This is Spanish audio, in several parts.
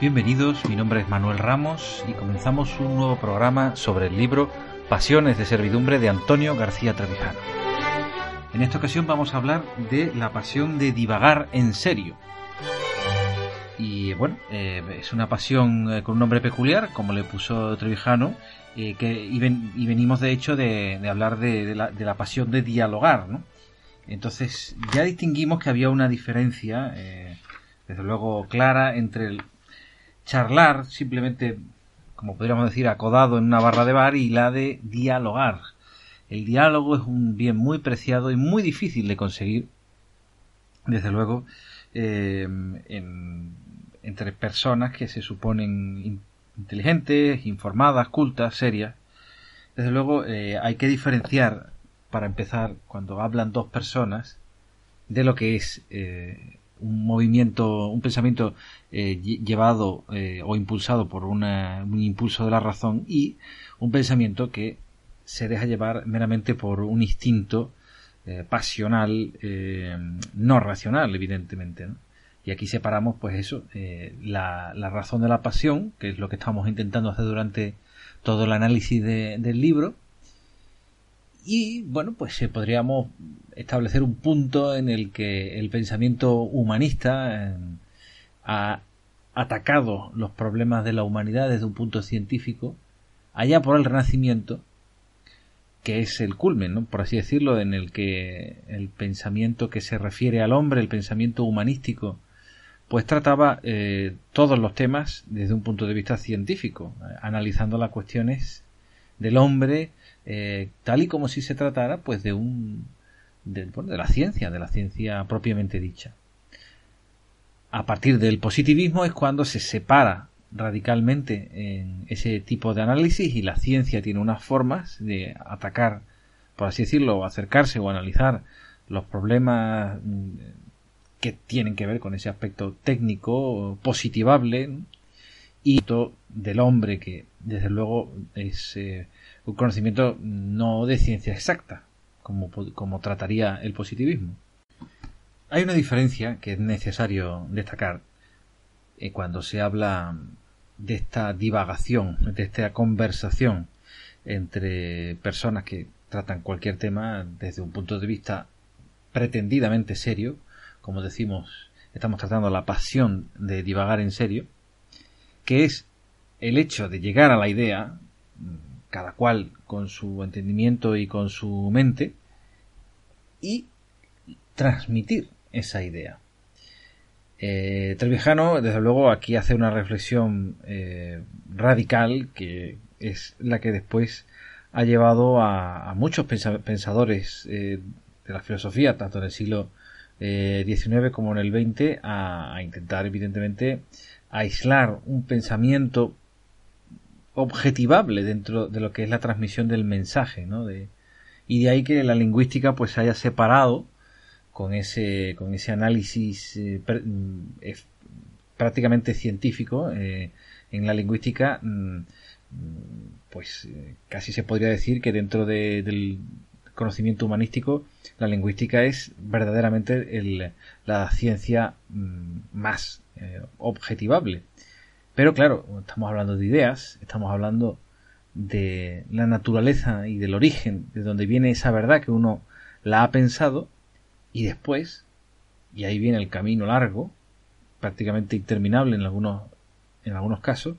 Bienvenidos, mi nombre es Manuel Ramos y comenzamos un nuevo programa sobre el libro Pasiones de Servidumbre de Antonio García Trevijano. En esta ocasión vamos a hablar de la pasión de divagar en serio. Y bueno, eh, es una pasión eh, con un nombre peculiar, como le puso Trevijano, eh, que, y, venimos de hecho de, hablar de, la, de, la, pasión de dialogar. ¿no? Entonces ya distinguimos que había una diferencia, desde luego clara, entre el charlar, simplemente, como podríamos decir, acodado en una barra de bar, y la de dialogar. El diálogo es un bien muy preciado y muy difícil de conseguir, desde luego, eh, entre personas que se suponen inteligentes, informadas, cultas, serias. Desde luego, eh, hay que diferenciar, para empezar, cuando hablan dos personas, de lo que es eh, un movimiento, un pensamiento eh, llevado eh, o impulsado por un impulso de la razón y un pensamiento que se deja llevar meramente por un instinto eh, pasional, no racional, evidentemente. Y aquí separamos, pues eso, la, la, razón de la pasión, que es lo que estamos intentando hacer durante todo el análisis del libro, y bueno, pues podríamos establecer un punto en el que el pensamiento humanista ha atacado los problemas de la humanidad desde un punto científico, allá por el Renacimiento, que es el culmen, ¿no? por así decirlo, en el que el pensamiento que se refiere al hombre, el pensamiento humanístico, pues trataba eh, todos los temas desde un punto de vista científico, analizando las cuestiones del hombre, eh, tal y como si se tratara pues de un de, de la ciencia, de la ciencia propiamente dicha. A partir del positivismo es cuando se separa radicalmente en ese tipo de análisis y la ciencia tiene unas formas de atacar, por así decirlo, acercarse o analizar los problemas mm, que tienen que ver con ese aspecto técnico positivable y del hombre que desde luego es eh, un conocimiento no de ciencia exacta, como, como trataría el positivismo. Hay una diferencia que es necesario destacar eh, cuando se habla de esta divagación, de esta conversación entre personas que tratan cualquier tema desde un punto de vista pretendidamente serio, como decimos, estamos tratando la pasión de divagar en serio, que es el hecho de llegar a la idea, cada cual con su entendimiento y con su mente, y transmitir esa idea. Eh, Trevijano, desde luego, aquí hace una reflexión eh, radical que es la que después ha llevado a, muchos pensadores eh, de la filosofía, tanto en el siglo XIX eh, como en el XX, a, a intentar, evidentemente, aislar un pensamiento objetivable dentro de lo que es la transmisión del mensaje, ¿no? De, y de ahí que la lingüística pues se haya separado con ese, con ese análisis eh, mm, prácticamente científico eh, en la lingüística mm, pues eh, casi se podría decir que dentro del conocimiento humanístico la lingüística es verdaderamente el, la ciencia mm, más objetivable pero claro, estamos hablando de ideas, estamos hablando de la naturaleza y del origen, de donde viene esa verdad que uno la ha pensado y después, y ahí viene el camino largo, prácticamente interminable en algunos, en algunos casos,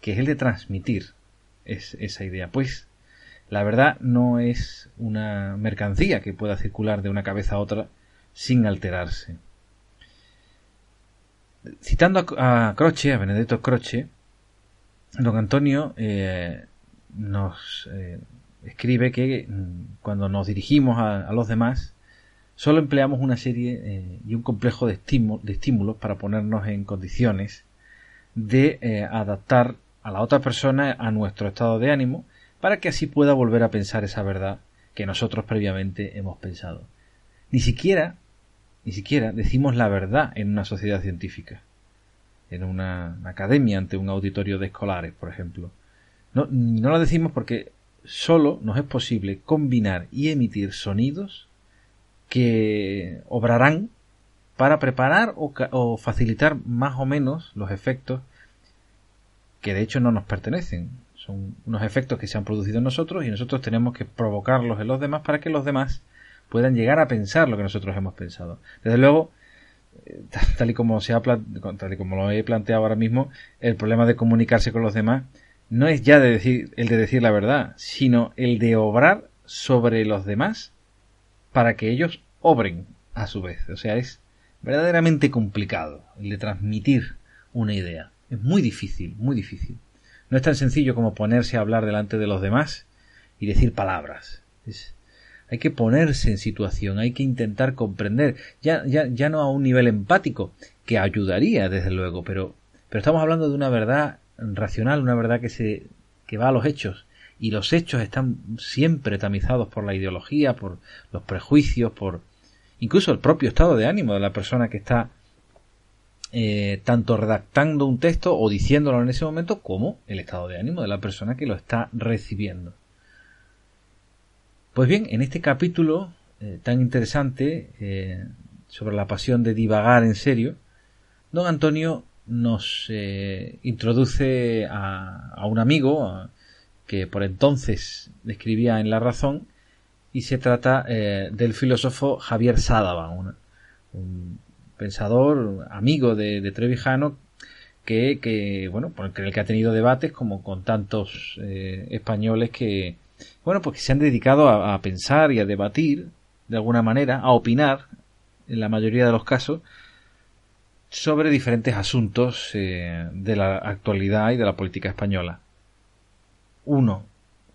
que es el de transmitir esa idea. Pues la verdad no es una mercancía que pueda circular de una cabeza a otra sin alterarse. Citando a, Croce, a Benedetto Croce, don Antonio eh, nos eh, escribe que mm, cuando nos dirigimos a, los demás, solo empleamos una serie eh, y un complejo de, de, estímulos para ponernos en condiciones de adaptar a la otra persona a nuestro estado de ánimo para que así pueda volver a pensar esa verdad que nosotros previamente hemos pensado. Ni siquiera, ni siquiera decimos la verdad en una sociedad científica, en una academia ante un auditorio de escolares, por ejemplo. No, no lo decimos porque solo nos es posible combinar y emitir sonidos que obrarán para preparar o, facilitar más o menos los efectos que de hecho no nos pertenecen. Son unos efectos que se han producido en nosotros y nosotros tenemos que provocarlos en los demás para que los demás puedan llegar a pensar lo que nosotros hemos pensado. Desde luego, eh, tal y como se ha tal y como lo he planteado ahora mismo, el problema de comunicarse con los demás no es ya de decir, el de decir la verdad, sino el de obrar sobre los demás para que ellos obren a su vez. O sea, es verdaderamente complicado el de transmitir una idea. Es muy difícil, muy difícil. No es tan sencillo como ponerse a hablar delante de los demás y decir palabras. Hay que ponerse en situación, hay que intentar comprender, ya, ya, ya no a un nivel empático, que ayudaría, desde luego, pero, pero estamos hablando de una verdad racional, una verdad que se que va a los hechos y los hechos están siempre tamizados por la ideología, por los prejuicios, por incluso el propio estado de ánimo de la persona que está eh, tanto redactando un texto o diciéndolo en ese momento como el estado de ánimo de la persona que lo está recibiendo. Pues bien, en este capítulo eh, tan interesante eh, sobre la pasión de divagar en serio, don Antonio nos eh, introduce a, un amigo que por entonces escribía en La Razón y se trata del filósofo Javier Sádava, un, pensador amigo de, Trevijano que, que, bueno, por el que ha tenido debates como con tantos españoles que, bueno, pues que se han dedicado a pensar y a debatir de alguna manera, a opinar en la mayoría de los casos sobre diferentes asuntos eh, de la actualidad y de la política española. Uno,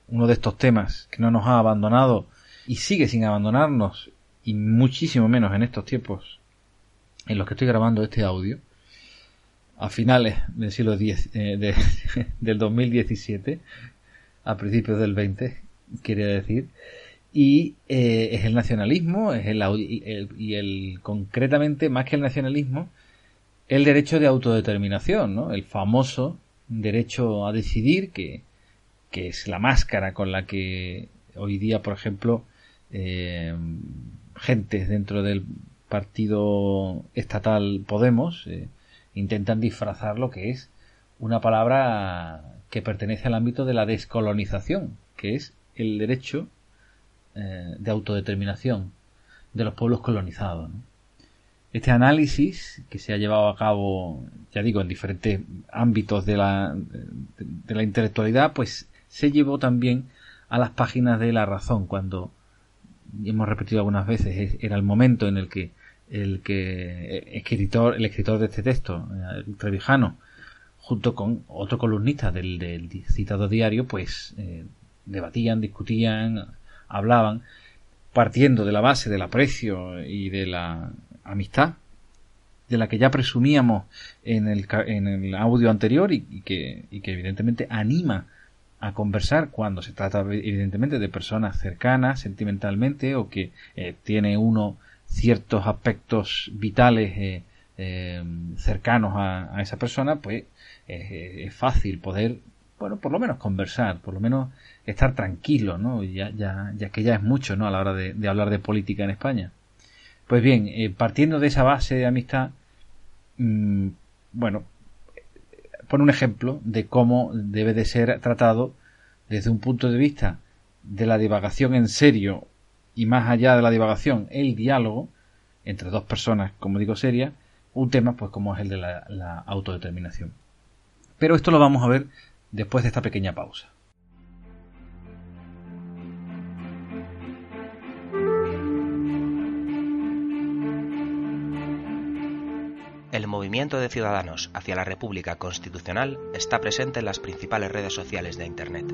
uno de estos temas que no nos ha abandonado y sigue sin abandonarnos, y muchísimo menos en estos tiempos en los que estoy grabando este audio, a finales del siglo X, eh, del 2017, a principios del 20, quería decir, y eh, es el nacionalismo, es el, y el concretamente más que el nacionalismo, el derecho de autodeterminación, ¿no? El famoso derecho a decidir, que, que es la máscara con la que hoy día, por ejemplo, eh, gentes dentro del partido estatal Podemos eh, intentan disfrazar lo que es una palabra que pertenece al ámbito de la descolonización, que es el derecho eh, de autodeterminación de los pueblos colonizados. Este análisis que se ha llevado a cabo, ya digo, en diferentes ámbitos de la, de la intelectualidad, pues se llevó también a las páginas de La Razón, cuando hemos repetido algunas veces, era el momento en el que el que escritor, el escritor de este texto, el Trevijano, junto con otro columnista del, del citado diario, pues eh, debatían, discutían, hablaban, partiendo de la base del aprecio y de la amistad de la que ya presumíamos en el, en el audio anterior y, que, y, que, evidentemente anima a conversar cuando se trata evidentemente de personas cercanas sentimentalmente o que eh, tiene uno ciertos aspectos vitales eh, cercanos a, esa persona pues es fácil poder bueno por lo menos conversar por lo menos estar tranquilo no ya ya ya que ya es mucho no a la hora de hablar de política en España. Pues bien, eh, partiendo de esa base de amistad, mm, bueno, pone un ejemplo de cómo debe de ser tratado desde un punto de vista de la divagación en serio y más allá de la divagación, el diálogo entre dos personas, como digo, seria, un tema pues como es el de la autodeterminación. Pero esto lo vamos a ver después de esta pequeña pausa. El movimiento de ciudadanos hacia la República Constitucional está presente en las principales redes sociales de Internet.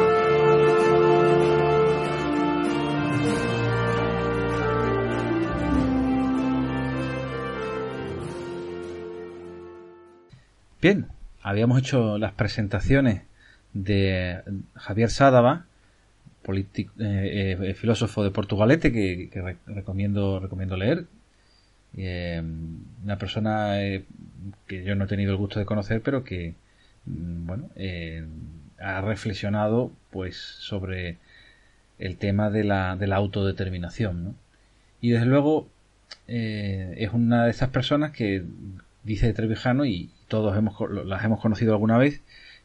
Habíamos hecho las presentaciones de Javier Sádava, eh, eh, filósofo de Portugalete, que, recomiendo, recomiendo leer. Eh, una persona que yo no he tenido el gusto de conocer, pero que mm, bueno, ha reflexionado pues sobre el tema de la, de la autodeterminación. Y desde luego es una de esas personas que dice Trevijano y, todos hemos, las hemos conocido alguna vez,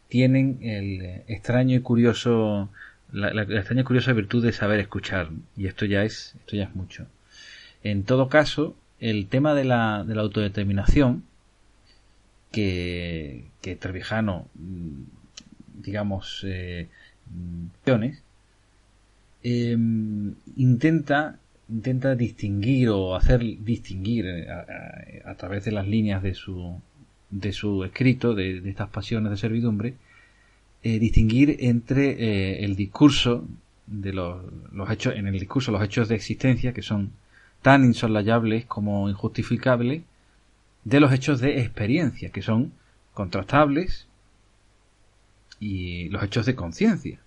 tienen el extraño y curioso, la, extraña y curiosa virtud de saber escuchar. Y esto ya es, esto ya es mucho. En todo caso, el tema de la, de la autodeterminación, que, que Trevijano, mm, digamos, eh, eh, intenta intenta distinguir o hacer distinguir eh, a, través de las líneas de su, de su escrito, de, estas pasiones de servidumbre, eh, distinguir entre eh, el discurso de los, los, hechos, en el discurso los hechos de existencia que son tan insolayables como injustificables, de los hechos de experiencia que son contrastables y los hechos de conciencia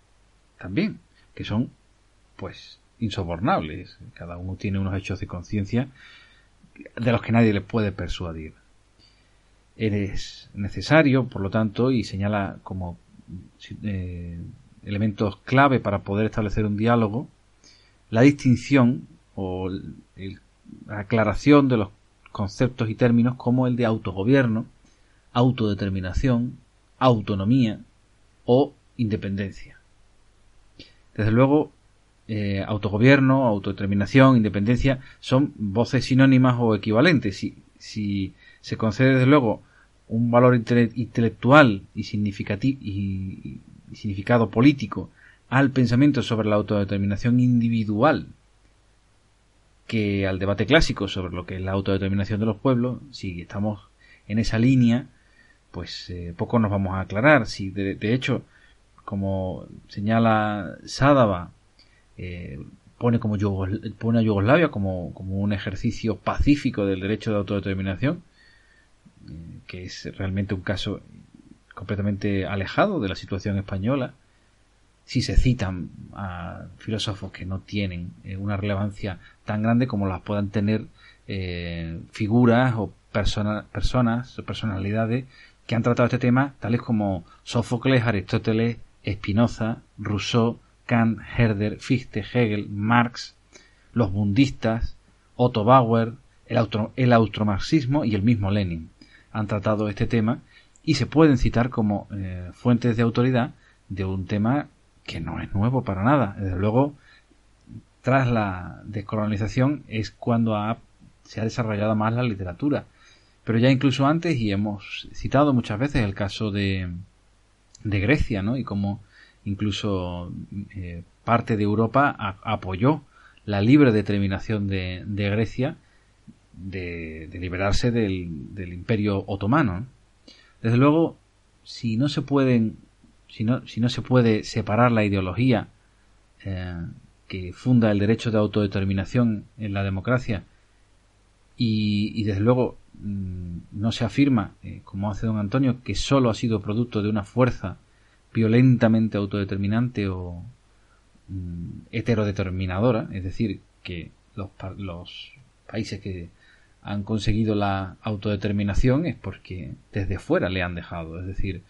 también que son pues insobornables. Cada uno tiene unos hechos de conciencia de los que nadie le puede persuadir. Es necesario, por lo tanto, y señala como eh, elementos clave para poder establecer un diálogo, la distinción o la aclaración de los conceptos y términos como el de autogobierno, autodeterminación, autonomía o independencia. Desde luego, eh, autogobierno, autodeterminación, independencia, son voces sinónimas o equivalentes. Si, si se concede, desde luego, un valor intelectual y, y, significado político al pensamiento sobre la autodeterminación individual que al debate clásico sobre lo que es la autodeterminación de los pueblos, si estamos en esa línea, pues eh, poco nos vamos a aclarar. Si de, hecho, como señala Sádava, eh, pone como pone a Yugoslavia como, como un ejercicio pacífico del derecho de autodeterminación, que es realmente un caso completamente alejado de la situación española, si se citan a filósofos que no tienen eh, una relevancia tan grande como las puedan tener eh, figuras o personas o personalidades que han tratado este tema, tales como Sófocles, Aristóteles, Spinoza, Rousseau, Kant, Herder, Fichte, Hegel, Marx, los bundistas, Otto Bauer, el, auto, el austromarxismo y el mismo Lenin han tratado este tema y se pueden citar como eh, fuentes de autoridad de un tema que no es nuevo para nada. Desde luego, tras la descolonización es cuando se ha desarrollado más la literatura. Pero ya incluso antes, y hemos citado muchas veces el caso de, de Grecia, ¿no? Y como incluso eh, parte de Europa apoyó la libre determinación de, de Grecia de, liberarse del, imperio otomano. Desde luego, si no se pueden, si no, si no se puede separar la ideología eh, que funda el derecho de autodeterminación en la democracia y, desde luego mm, no se afirma, eh, como hace don Antonio, que sólo ha sido producto de una fuerza violentamente autodeterminante o mm, heterodeterminadora, es decir, que los, los países que han conseguido la autodeterminación es porque desde fuera le han dejado. Es decir,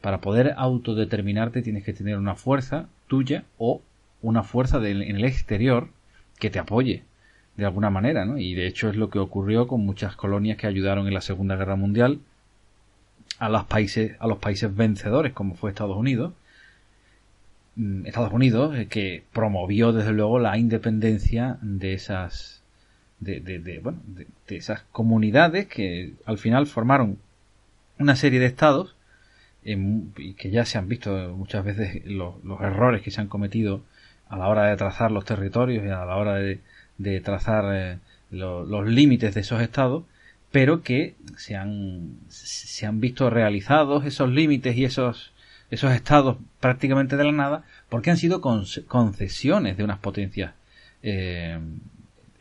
para poder autodeterminarte tienes que tener una fuerza tuya o una fuerza en el exterior que te apoye de alguna manera, ¿no? Y de hecho es lo que ocurrió con muchas colonias que ayudaron en la Segunda Guerra Mundial a los países, a los países vencedores, como fue Estados Unidos. Mm, Estados Unidos, eh, que promovió desde luego la independencia de esas, de, de, bueno, de, esas comunidades que al final formaron una serie de estados y que ya se han visto muchas veces los, errores que se han cometido a la hora de trazar los territorios y a la hora de, de trazar eh, los límites de esos estados, pero que se han, se han visto realizados esos límites y esos, esos estados prácticamente de la nada, porque han sido concesiones de unas potencias eh,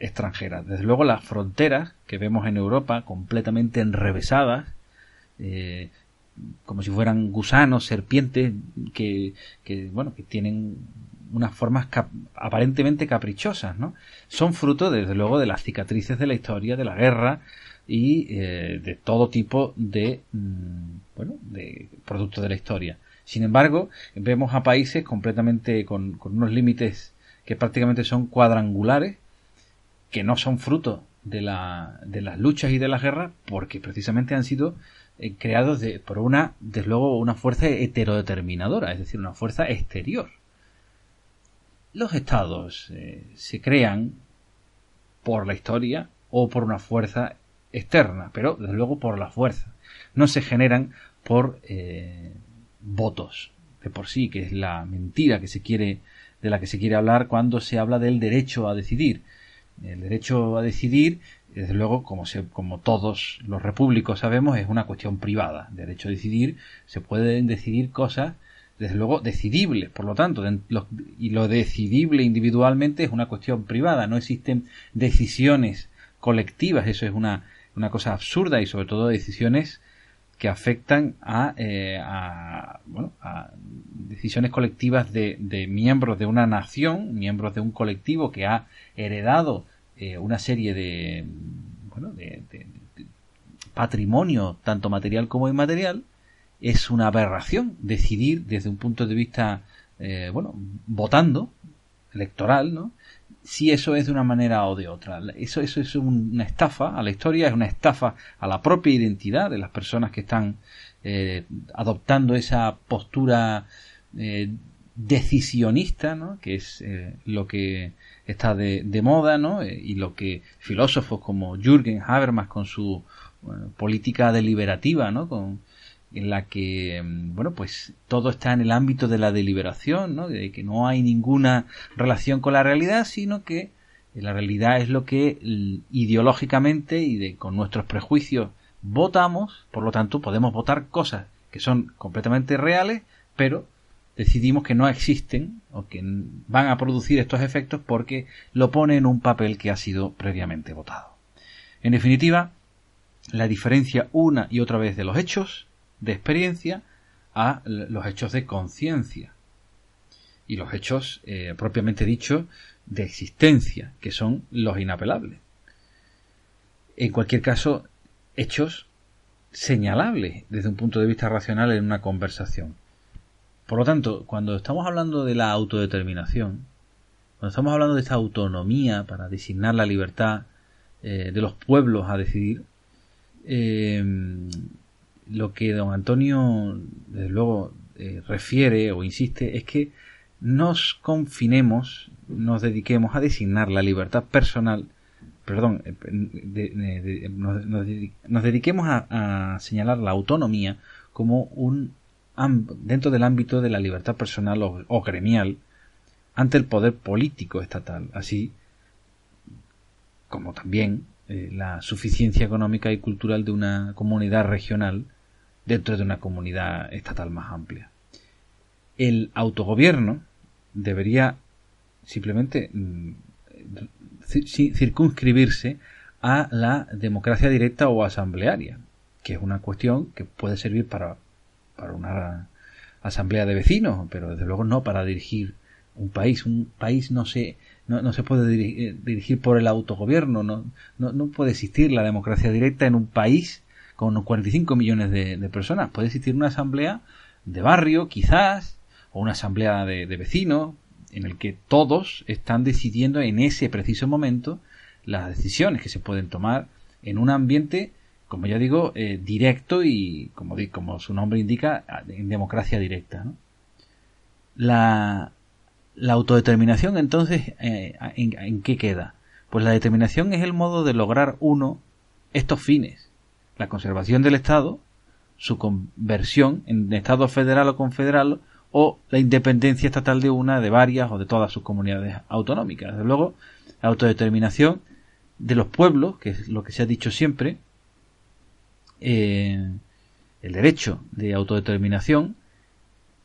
extranjeras. Desde luego las fronteras que vemos en Europa completamente enrevesadas, eh, como si fueran gusanos, serpientes, que, bueno, que tienen unas formas aparentemente caprichosas, ¿no? Son fruto, desde luego, de las cicatrices de la historia, de la guerra y eh, de todo tipo de, mm, bueno, de productos de la historia. Sin embargo, vemos a países completamente con, unos límites que prácticamente son cuadrangulares, que no son fruto de, la, de las luchas y de las guerras, porque precisamente han sido eh, creados de, por una, desde luego, una fuerza heterodeterminadora, es decir, una fuerza exterior. Los estados eh, se crean por la historia o por una fuerza externa, pero desde luego por la fuerza. No se generan por eh, votos de por sí, que es la mentira que se quiere de la que se quiere hablar cuando se habla del derecho a decidir. El derecho a decidir, desde luego, como, se, como todos los repúblicos sabemos, es una cuestión privada. El derecho a decidir se pueden decidir cosas desde luego decidible, por lo tanto, y lo decidible individualmente es una cuestión privada, no existen decisiones colectivas, eso es una, una cosa absurda y sobre todo decisiones que afectan a, eh, a, bueno, a decisiones colectivas de, de, miembros de una nación, miembros de un colectivo que ha heredado eh, una serie de, bueno, de, de patrimonio tanto material como inmaterial es una aberración decidir desde un punto de vista, eh, bueno, votando, electoral, ¿no? Si eso es de una manera o de otra. Eso, eso es una estafa a la historia, es una estafa a la propia identidad de las personas que están eh, adoptando esa postura eh, decisionista, ¿no? Que es lo que está de, moda, ¿no? y lo que filósofos como Jürgen Habermas con su política deliberativa, ¿no? Con, en la que, mm, bueno, pues todo está en el ámbito de la deliberación, ¿no? De que no hay ninguna relación con la realidad, sino que la realidad es lo que ideológicamente y de, con nuestros prejuicios votamos, por lo tanto podemos votar cosas que son completamente reales, pero decidimos que no existen o que van a producir estos efectos porque lo pone en un papel que ha sido previamente votado. En definitiva, la diferencia una y otra vez de los hechos de experiencia a los hechos de conciencia y los hechos eh, propiamente dicho de existencia, que son los inapelables. En cualquier caso, hechos señalables desde un punto de vista racional en una conversación. Por lo tanto, cuando estamos hablando de la autodeterminación, cuando estamos hablando de esta autonomía para designar la libertad eh, de los pueblos a decidir, eh, lo que don Antonio, desde luego, eh, refiere o insiste es que nos confinemos, nos dediquemos a designar la libertad personal, perdón, eh, nos, dediquemos a, señalar la autonomía como un dentro del ámbito de la libertad personal o, gremial ante el poder político estatal, así como también eh, la suficiencia económica y cultural de una comunidad regional dentro de una comunidad estatal más amplia. El autogobierno debería simplemente mm, circunscribirse a la democracia directa o asamblearia, que es una cuestión que puede servir para, para una asamblea de vecinos, pero desde luego no para dirigir un país. Un país no se no, se puede eh, dirigir, por el autogobierno, no, no, puede existir la democracia directa en un país con 45 millones de, personas. Puede existir una asamblea de barrio, quizás, o una asamblea de, vecinos, en el que todos están decidiendo en ese preciso momento las decisiones que se pueden tomar en un ambiente, como ya digo, eh, directo y, como, como su nombre indica, en democracia directa. La, la autodeterminación, entonces, eh, ¿en, qué queda? Pues la determinación es el modo de lograr uno estos fines. La conservación del Estado, su conversión en Estado federal o confederal, o la independencia estatal de una, de varias o de todas sus comunidades autonómicas. Desde luego, la autodeterminación de los pueblos, que es lo que se ha dicho siempre, eh, el derecho de autodeterminación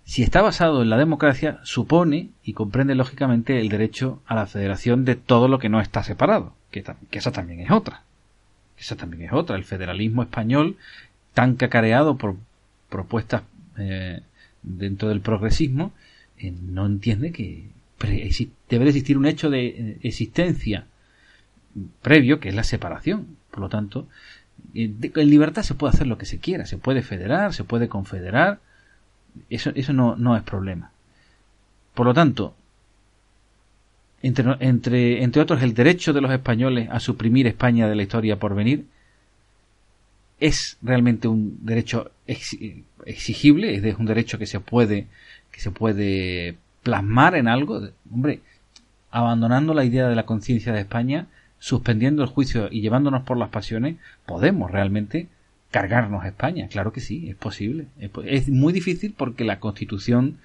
si está basado en la democracia, supone y comprende lógicamente el derecho a la federación de todo lo que no está separado, que, esa también es otra. Esa también es otra. El federalismo español, tan cacareado por propuestas eh, dentro del progresismo, eh, no entiende que debe existir un hecho de eh, existencia previo, que es la separación. Por lo tanto, en libertad se puede hacer lo que se quiera, se puede federar, se puede confederar, eso, eso no, no es problema. Por lo tanto, entre, entre, entre otros, el derecho de los españoles a suprimir España de la historia por venir es realmente un derecho exigible, es un derecho que se puede, que se puede plasmar en algo. Hombre, abandonando la idea de la conciencia de España, suspendiendo el juicio y llevándonos por las pasiones, podemos realmente cargarnos a España. Claro que sí, es posible. Es, muy difícil porque la constitución.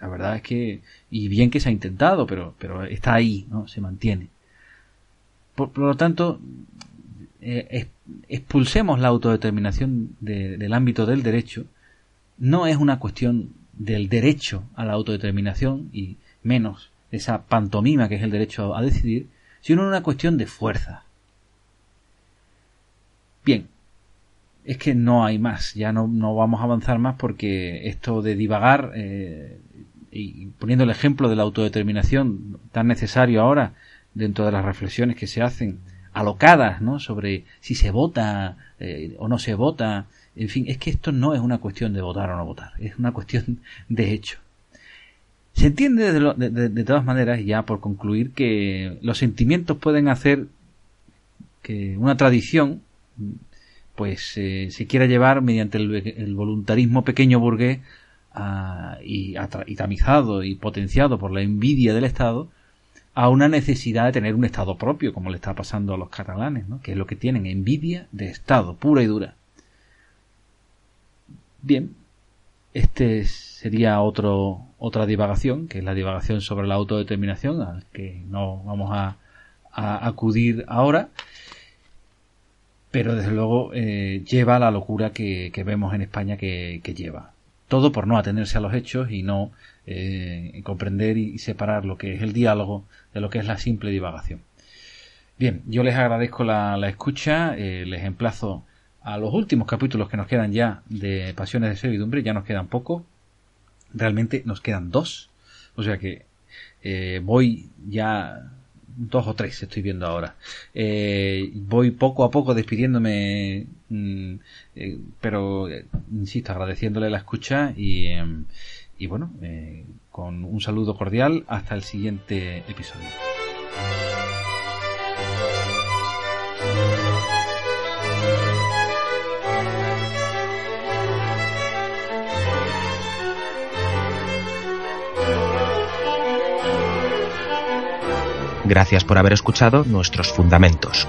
La verdad es que, y bien que se ha intentado, pero, pero está ahí, ¿no? Se mantiene. Por, lo tanto, eh, expulsemos la autodeterminación del ámbito del derecho. No es una cuestión del derecho a la autodeterminación y menos esa pantomima que es el derecho a decidir, sino una cuestión de fuerza. Bien, es que no hay más, ya no, no vamos a avanzar más porque esto de divagar eh, y poniendo el ejemplo de la autodeterminación tan necesario ahora dentro de las reflexiones que se hacen alocadas ¿no? sobre si se vota eh, o no se vota, en fin, es que esto no es una cuestión de votar o no votar, es una cuestión de hecho. Se entiende de, de todas maneras, ya por concluir, que los sentimientos pueden hacer que una tradición pues eh, se quiera llevar mediante el, voluntarismo pequeño burgués y, tamizado y potenciado por la envidia del Estado a una necesidad de tener un Estado propio, como le está pasando a los catalanes, ¿no? que es lo que tienen, envidia de Estado, pura y dura. Bien, este sería otro, otra divagación, que es la divagación sobre la autodeterminación, al que no vamos a acudir ahora pero desde luego eh, lleva a la locura que, vemos en España que, lleva. Todo por no atenerse a los hechos y no eh, comprender y separar lo que es el diálogo de lo que es la simple divagación. Bien, yo les agradezco la, escucha, eh, les emplazo a los últimos capítulos que nos quedan ya de Pasiones de Servidumbre, ya nos quedan poco, realmente nos quedan dos, o sea que voy ya dos o tres estoy viendo ahora. Eh, voy poco a poco despidiéndome, mm, eh, pero eh, insisto, agradeciéndole la escucha y, em, y bueno, con un saludo cordial hasta el siguiente episodio. Gracias por haber escuchado nuestros fundamentos.